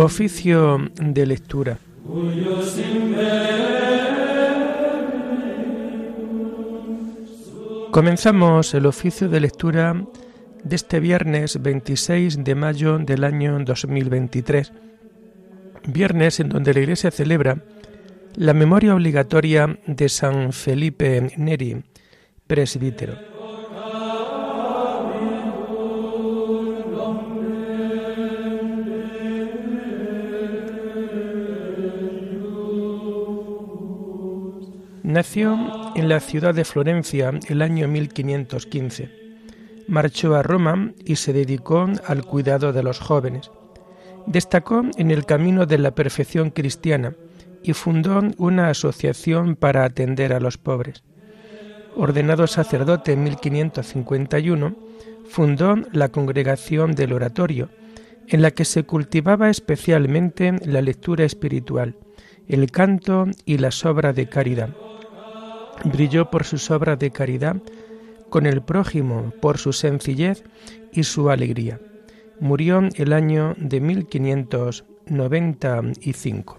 Oficio de lectura. Comenzamos el oficio de lectura de este viernes 26 de mayo del año 2023, viernes en donde la Iglesia celebra la memoria obligatoria de San Felipe Neri, presbítero. Nació en la ciudad de Florencia el año 1515. Marchó a Roma y se dedicó al cuidado de los jóvenes. Destacó en el camino de la perfección cristiana y fundó una asociación para atender a los pobres. Ordenado sacerdote en 1551, fundó la Congregación del Oratorio, en la que se cultivaba especialmente la lectura espiritual, el canto y las obras de caridad brilló por sus obras de caridad con el prójimo, por su sencillez y su alegría. Murió el año de 1595.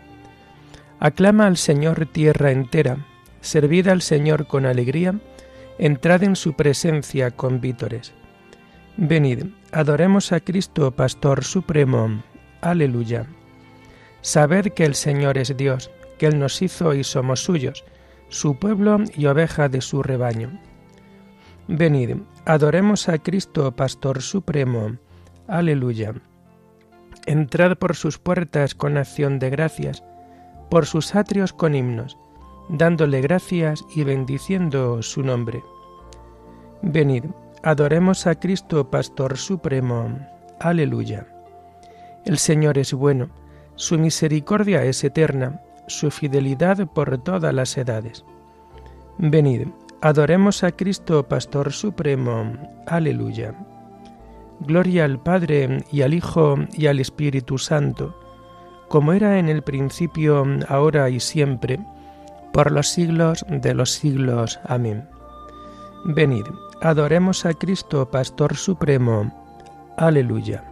Aclama al Señor tierra entera, servid al Señor con alegría, entrad en su presencia con vítores. Venid, adoremos a Cristo, Pastor Supremo. Aleluya. Sabed que el Señor es Dios, que Él nos hizo y somos suyos, su pueblo y oveja de su rebaño. Venid, adoremos a Cristo, Pastor Supremo. Aleluya. Entrad por sus puertas con acción de gracias, por sus atrios con himnos, dándole gracias y bendiciendo su nombre. Venid, adoremos a Cristo Pastor Supremo. Aleluya. El Señor es bueno, su misericordia es eterna, su fidelidad por todas las edades. Venid, adoremos a Cristo Pastor Supremo. Aleluya. Gloria al Padre y al Hijo y al Espíritu Santo como era en el principio, ahora y siempre, por los siglos de los siglos. Amén. Venid, adoremos a Cristo, Pastor Supremo. Aleluya.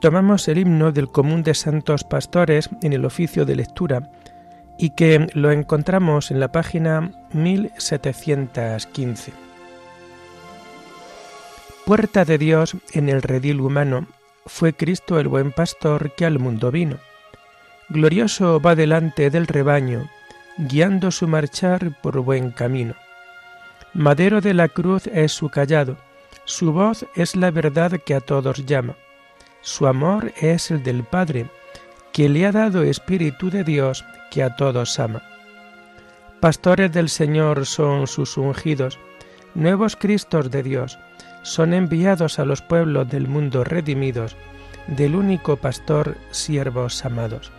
Tomamos el himno del común de santos pastores en el oficio de lectura y que lo encontramos en la página 1715. Puerta de Dios en el redil humano, fue Cristo el buen pastor que al mundo vino. Glorioso va delante del rebaño, guiando su marchar por buen camino. Madero de la cruz es su callado, su voz es la verdad que a todos llama. Su amor es el del Padre, que le ha dado Espíritu de Dios que a todos ama. Pastores del Señor son sus ungidos, nuevos Cristos de Dios, son enviados a los pueblos del mundo redimidos, del único pastor, siervos amados.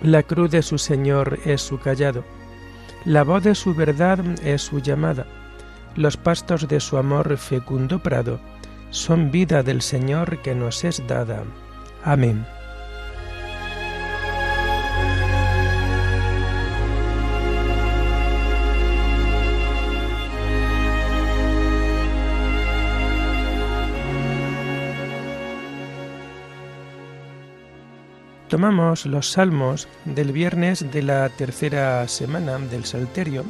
La cruz de su Señor es su callado, la voz de su verdad es su llamada, los pastos de su amor fecundo prado, son vida del Señor que nos es dada. Amén. Tomamos los salmos del viernes de la tercera semana del Salterio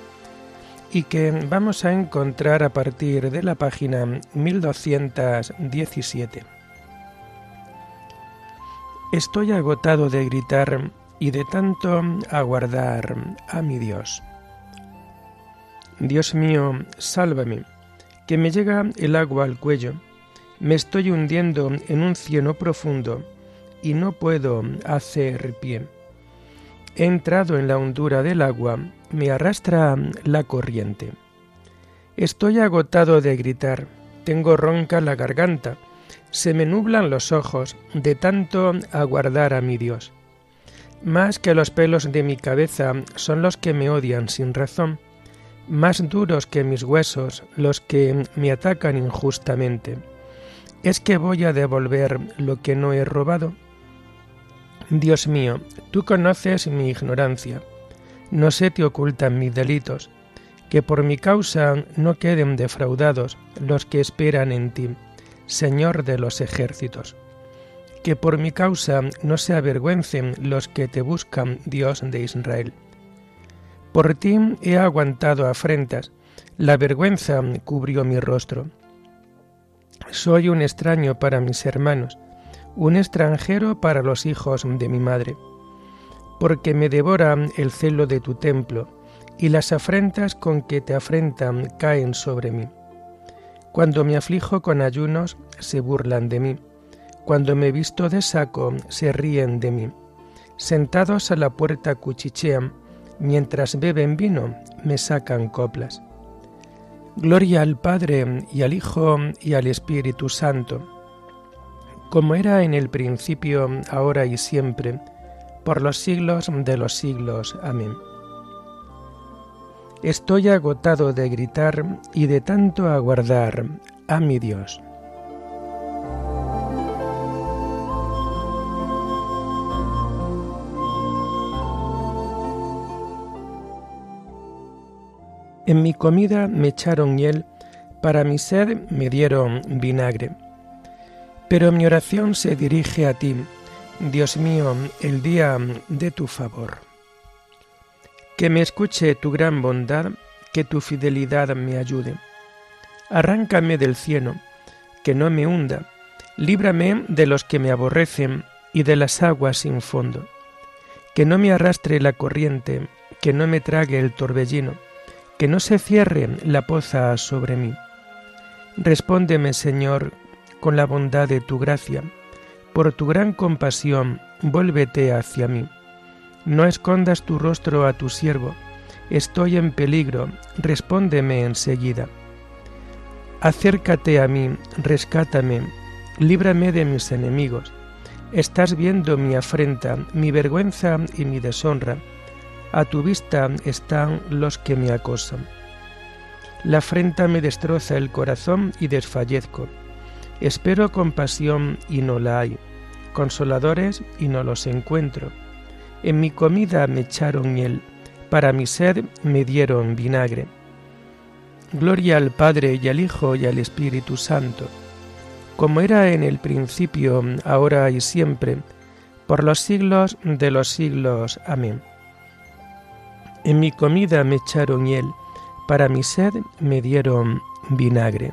y que vamos a encontrar a partir de la página 1217. Estoy agotado de gritar y de tanto aguardar a mi Dios. Dios mío, sálvame, que me llega el agua al cuello, me estoy hundiendo en un cieno profundo y no puedo hacer pie. He entrado en la hondura del agua, me arrastra la corriente. Estoy agotado de gritar, tengo ronca la garganta, se me nublan los ojos de tanto aguardar a mi Dios. Más que los pelos de mi cabeza son los que me odian sin razón, más duros que mis huesos los que me atacan injustamente. ¿Es que voy a devolver lo que no he robado? Dios mío, tú conoces mi ignorancia, no se te ocultan mis delitos, que por mi causa no queden defraudados los que esperan en ti, Señor de los ejércitos. Que por mi causa no se avergüencen los que te buscan, Dios de Israel. Por ti he aguantado afrentas, la vergüenza cubrió mi rostro. Soy un extraño para mis hermanos, un extranjero para los hijos de mi madre, porque me devora el celo de tu templo, y las afrentas con que te afrentan caen sobre mí. Cuando me aflijo con ayunos, se burlan de mí. Cuando me visto de saco, se ríen de mí. Sentados a la puerta cuchichean, mientras beben vino, me sacan coplas. Gloria al Padre y al Hijo y al Espíritu Santo, como era en el principio, ahora y siempre, por los siglos de los siglos. Amén. Estoy agotado de gritar y de tanto aguardar a mi Dios. En mi comida me echaron hiel, para mi sed me dieron vinagre. Pero mi oración se dirige a ti, Dios mío, el día de tu favor. Que me escuche tu gran bondad, que tu fidelidad me ayude. Arráncame del cielo, que no me hunda, líbrame de los que me aborrecen y de las aguas sin fondo. Que no me arrastre la corriente, que no me trague el torbellino, que no se cierre la poza sobre mí. Respóndeme, Señor, con la bondad de tu gracia. Por tu gran compasión, vuélvete hacia mí. No escondas tu rostro a tu siervo, estoy en peligro, respóndeme enseguida. Acércate a mí, rescátame, líbrame de mis enemigos. Estás viendo mi afrenta, mi vergüenza y mi deshonra. A tu vista están los que me acosan. La afrenta me destroza el corazón y desfallezco. Espero compasión y no la hay, consoladores y no los encuentro en mi comida me echaron miel, para mi sed me dieron vinagre. Gloria al Padre y al Hijo y al Espíritu Santo, como era en el principio, ahora y siempre, por los siglos de los siglos. Amén. En mi comida me echaron miel, para mi sed me dieron vinagre.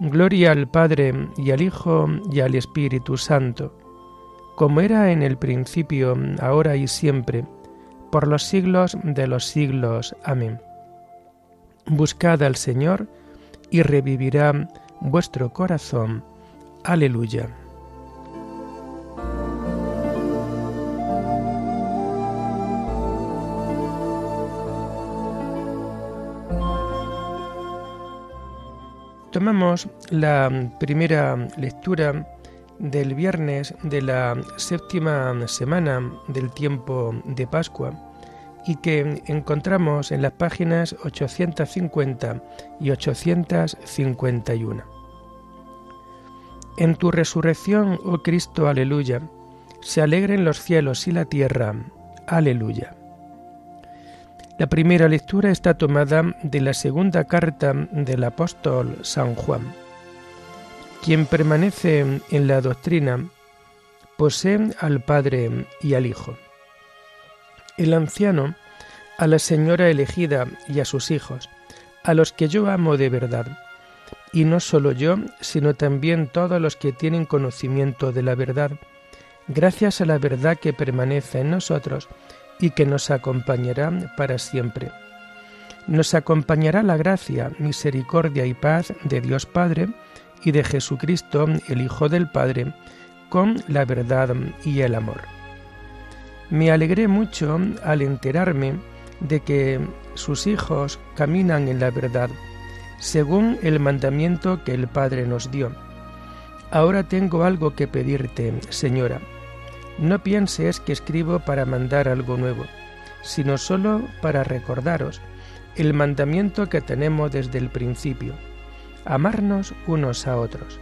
Gloria al Padre y al Hijo y al Espíritu Santo, como era en el principio, ahora y siempre, por los siglos de los siglos. Amén. Buscad al Señor y revivirá vuestro corazón. Aleluya. Tomamos la primera lectura del viernes de la séptima semana del tiempo de Pascua y que encontramos en las páginas 850 y 851. En tu resurrección, oh Cristo, aleluya, se alegren los cielos y la tierra, aleluya. La primera lectura está tomada de la segunda carta del apóstol San Juan. Quien permanece en la doctrina posee al Padre y al Hijo. El anciano a la señora elegida y a sus hijos, a los que yo amo de verdad, y no solo yo, sino también todos los que tienen conocimiento de la verdad, gracias a la verdad que permanece en nosotros y que nos acompañará para siempre. Nos acompañará la gracia, misericordia y paz de Dios Padre y de Jesucristo, el Hijo del Padre, con la verdad y el amor. Me alegré mucho al enterarme de que sus hijos caminan en la verdad, según el mandamiento que el Padre nos dio. Ahora tengo algo que pedirte, Señora no pienses que escribo para mandar algo nuevo, sino solo para recordaros el mandamiento que tenemos desde el principio, amarnos unos a otros.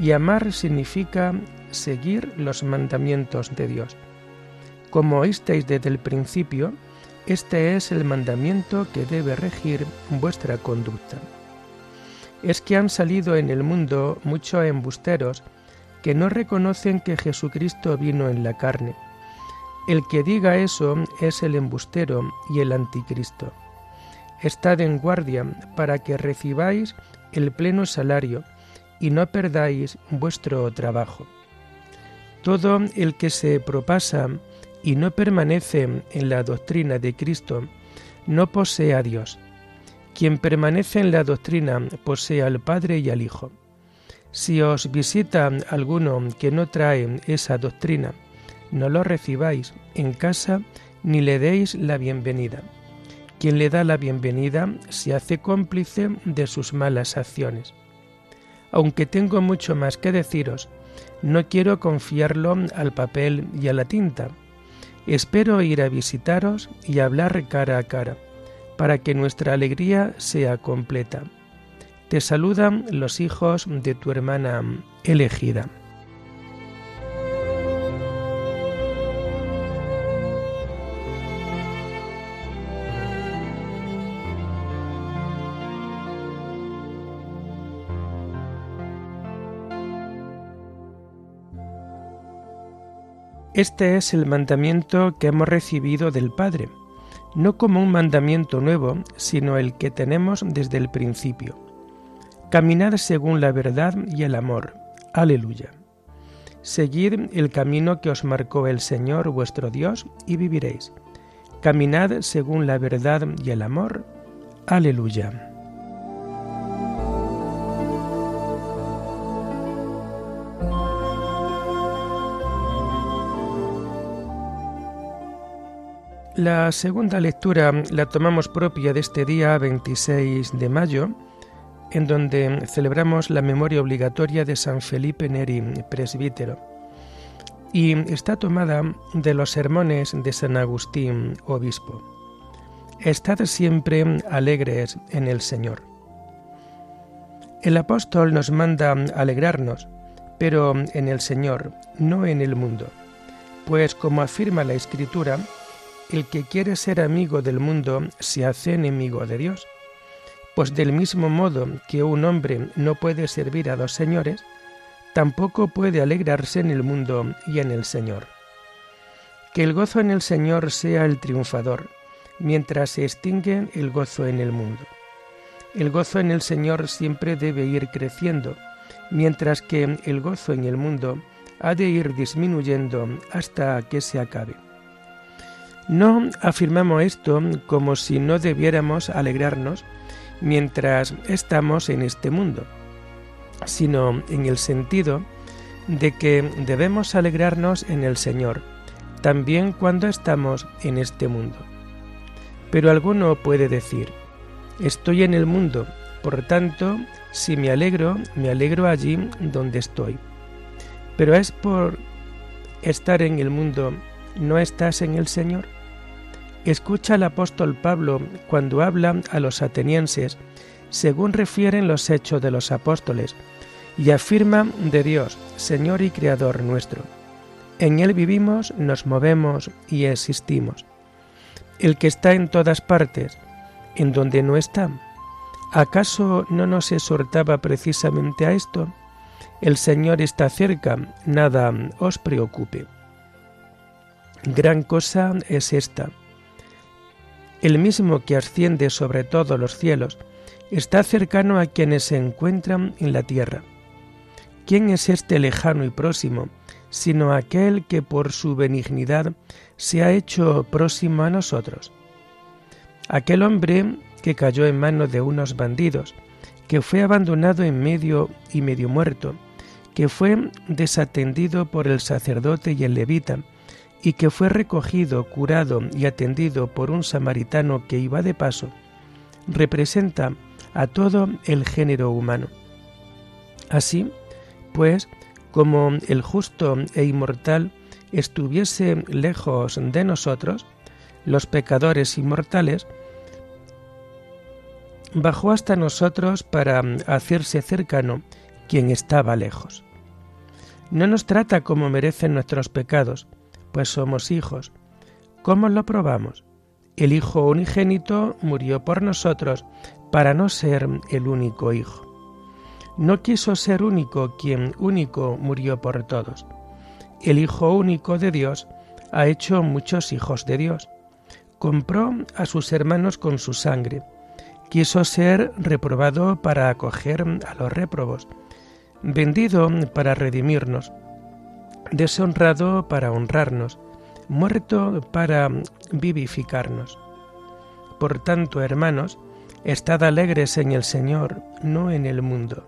Y amar significa seguir los mandamientos de Dios. Como oísteis desde el principio, este es el mandamiento que debe regir vuestra conducta. Es que han salido en el mundo muchos embusteros que no reconocen que Jesucristo vino en la carne. El que diga eso es el embustero y el anticristo. Estad en guardia para que recibáis el pleno salario y no perdáis vuestro trabajo. Todo el que se propasa y no permanece en la doctrina de Cristo no posee a Dios. Quien permanece en la doctrina posee al Padre y al Hijo. Si os visita alguno que no trae esa doctrina, no lo recibáis en casa ni le deis la bienvenida. Quien le da la bienvenida se hace cómplice de sus malas acciones. Aunque tengo mucho más que deciros, no quiero confiarlo al papel y a la tinta. Espero ir a visitaros y hablar cara a cara, para que nuestra alegría sea completa. Te saludan los hijos de tu hermana elegida. Este es el mandamiento que hemos recibido del Padre, no como un mandamiento nuevo, sino el que tenemos desde el principio Caminad según la verdad y el amor. Aleluya. Seguid el camino que os marcó el Señor vuestro Dios y viviréis. Caminad según la verdad y el amor. Aleluya. La segunda lectura la tomamos propia de este día 26 de mayo en donde celebramos la memoria obligatoria de San Felipe Neri, presbítero, y está tomada de los sermones de San Agustín, obispo. Estad siempre alegres en el Señor. El apóstol nos manda alegrarnos, pero en el Señor, no en el mundo, pues como afirma la Escritura, el que quiere ser amigo del mundo se hace enemigo de Dios. Pues del mismo modo que un hombre no puede servir a dos señores, tampoco puede alegrarse en el mundo y en el Señor. Que el gozo en el Señor sea el triunfador, mientras se extingue el gozo en el mundo. El gozo en el Señor siempre debe ir creciendo, mientras que el gozo en el mundo ha de ir disminuyendo hasta que se acabe. No afirmamos esto como si no debiéramos alegrarnos mientras estamos en este mundo, sino en el sentido de que debemos alegrarnos en el Señor, también cuando estamos en este mundo. Pero alguno puede decir, estoy en el mundo, por tanto, si me alegro, me alegro allí donde estoy. Pero es por estar en el mundo, ¿no estás en el Señor? Escucha al apóstol Pablo cuando habla a los atenienses, según refieren los hechos de los apóstoles, y afirma de Dios, Señor y Creador nuestro. En Él vivimos, nos movemos y existimos. El que está en todas partes, ¿en donde no está? ¿Acaso no nos exhortaba precisamente a esto? El Señor está cerca, nada os preocupe. Gran cosa es esta. El mismo que asciende sobre todos los cielos está cercano a quienes se encuentran en la tierra. ¿Quién es este lejano y próximo, sino aquel que por su benignidad se ha hecho próximo a nosotros? Aquel hombre que cayó en manos de unos bandidos, que fue abandonado en medio y medio muerto, que fue desatendido por el sacerdote y el levita, y que fue recogido, curado y atendido por un samaritano que iba de paso, representa a todo el género humano. Así, pues, como el justo e inmortal estuviese lejos de nosotros, los pecadores inmortales, bajó hasta nosotros para hacerse cercano quien estaba lejos. No nos trata como merecen nuestros pecados, pues somos hijos. ¿Cómo lo probamos? El Hijo unigénito murió por nosotros para no ser el único Hijo. No quiso ser único quien único murió por todos. El Hijo único de Dios ha hecho muchos hijos de Dios. Compró a sus hermanos con su sangre quiso ser reprobado para acoger a los réprobos, vendido para redimirnos, deshonrado para honrarnos, muerto para vivificarnos. Por tanto, hermanos, estad alegres en el Señor, no en el mundo.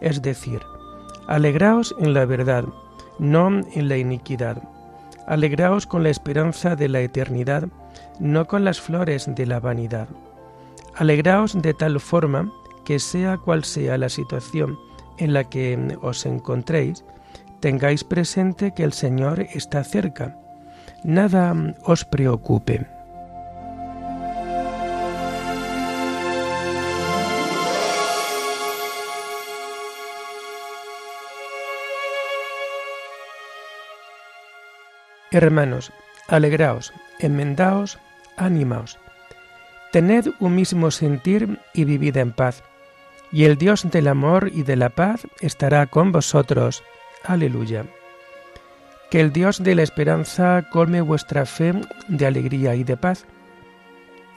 Es decir, alegraos en la verdad, no en la iniquidad. Alegraos con la esperanza de la eternidad, no con las flores de la vanidad. Alegraos de tal forma que sea cual sea la situación en la que os encontréis, tengáis presente que el Señor está cerca. Nada os preocupe. Hermanos, alegraos, enmendaos, animaos Tened un mismo sentir y vivid en paz, y el Dios del amor y de la paz estará con vosotros. Aleluya. Que el Dios de la esperanza colme vuestra fe de alegría y de paz,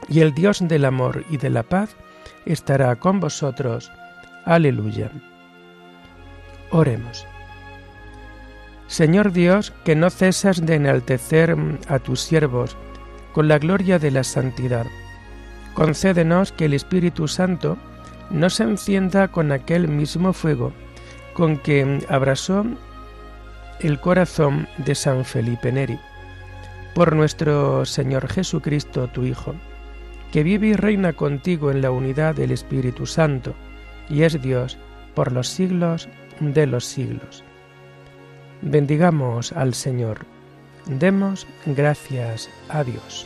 y el Dios del amor y de la paz estará con vosotros. Aleluya. Oremos. Señor Dios, que no cesas de enaltecer a tus siervos con la gloria de la santidad concédenos que el Espíritu Santo no se encienda con aquel mismo fuego con que abrasó el corazón de San Felipe Neri. Por nuestro Señor Jesucristo, tu Hijo, que vive y reina contigo en la unidad del Espíritu Santo, y es Dios por los siglos de los siglos. Bendigamos al Señor. Demos gracias a Dios.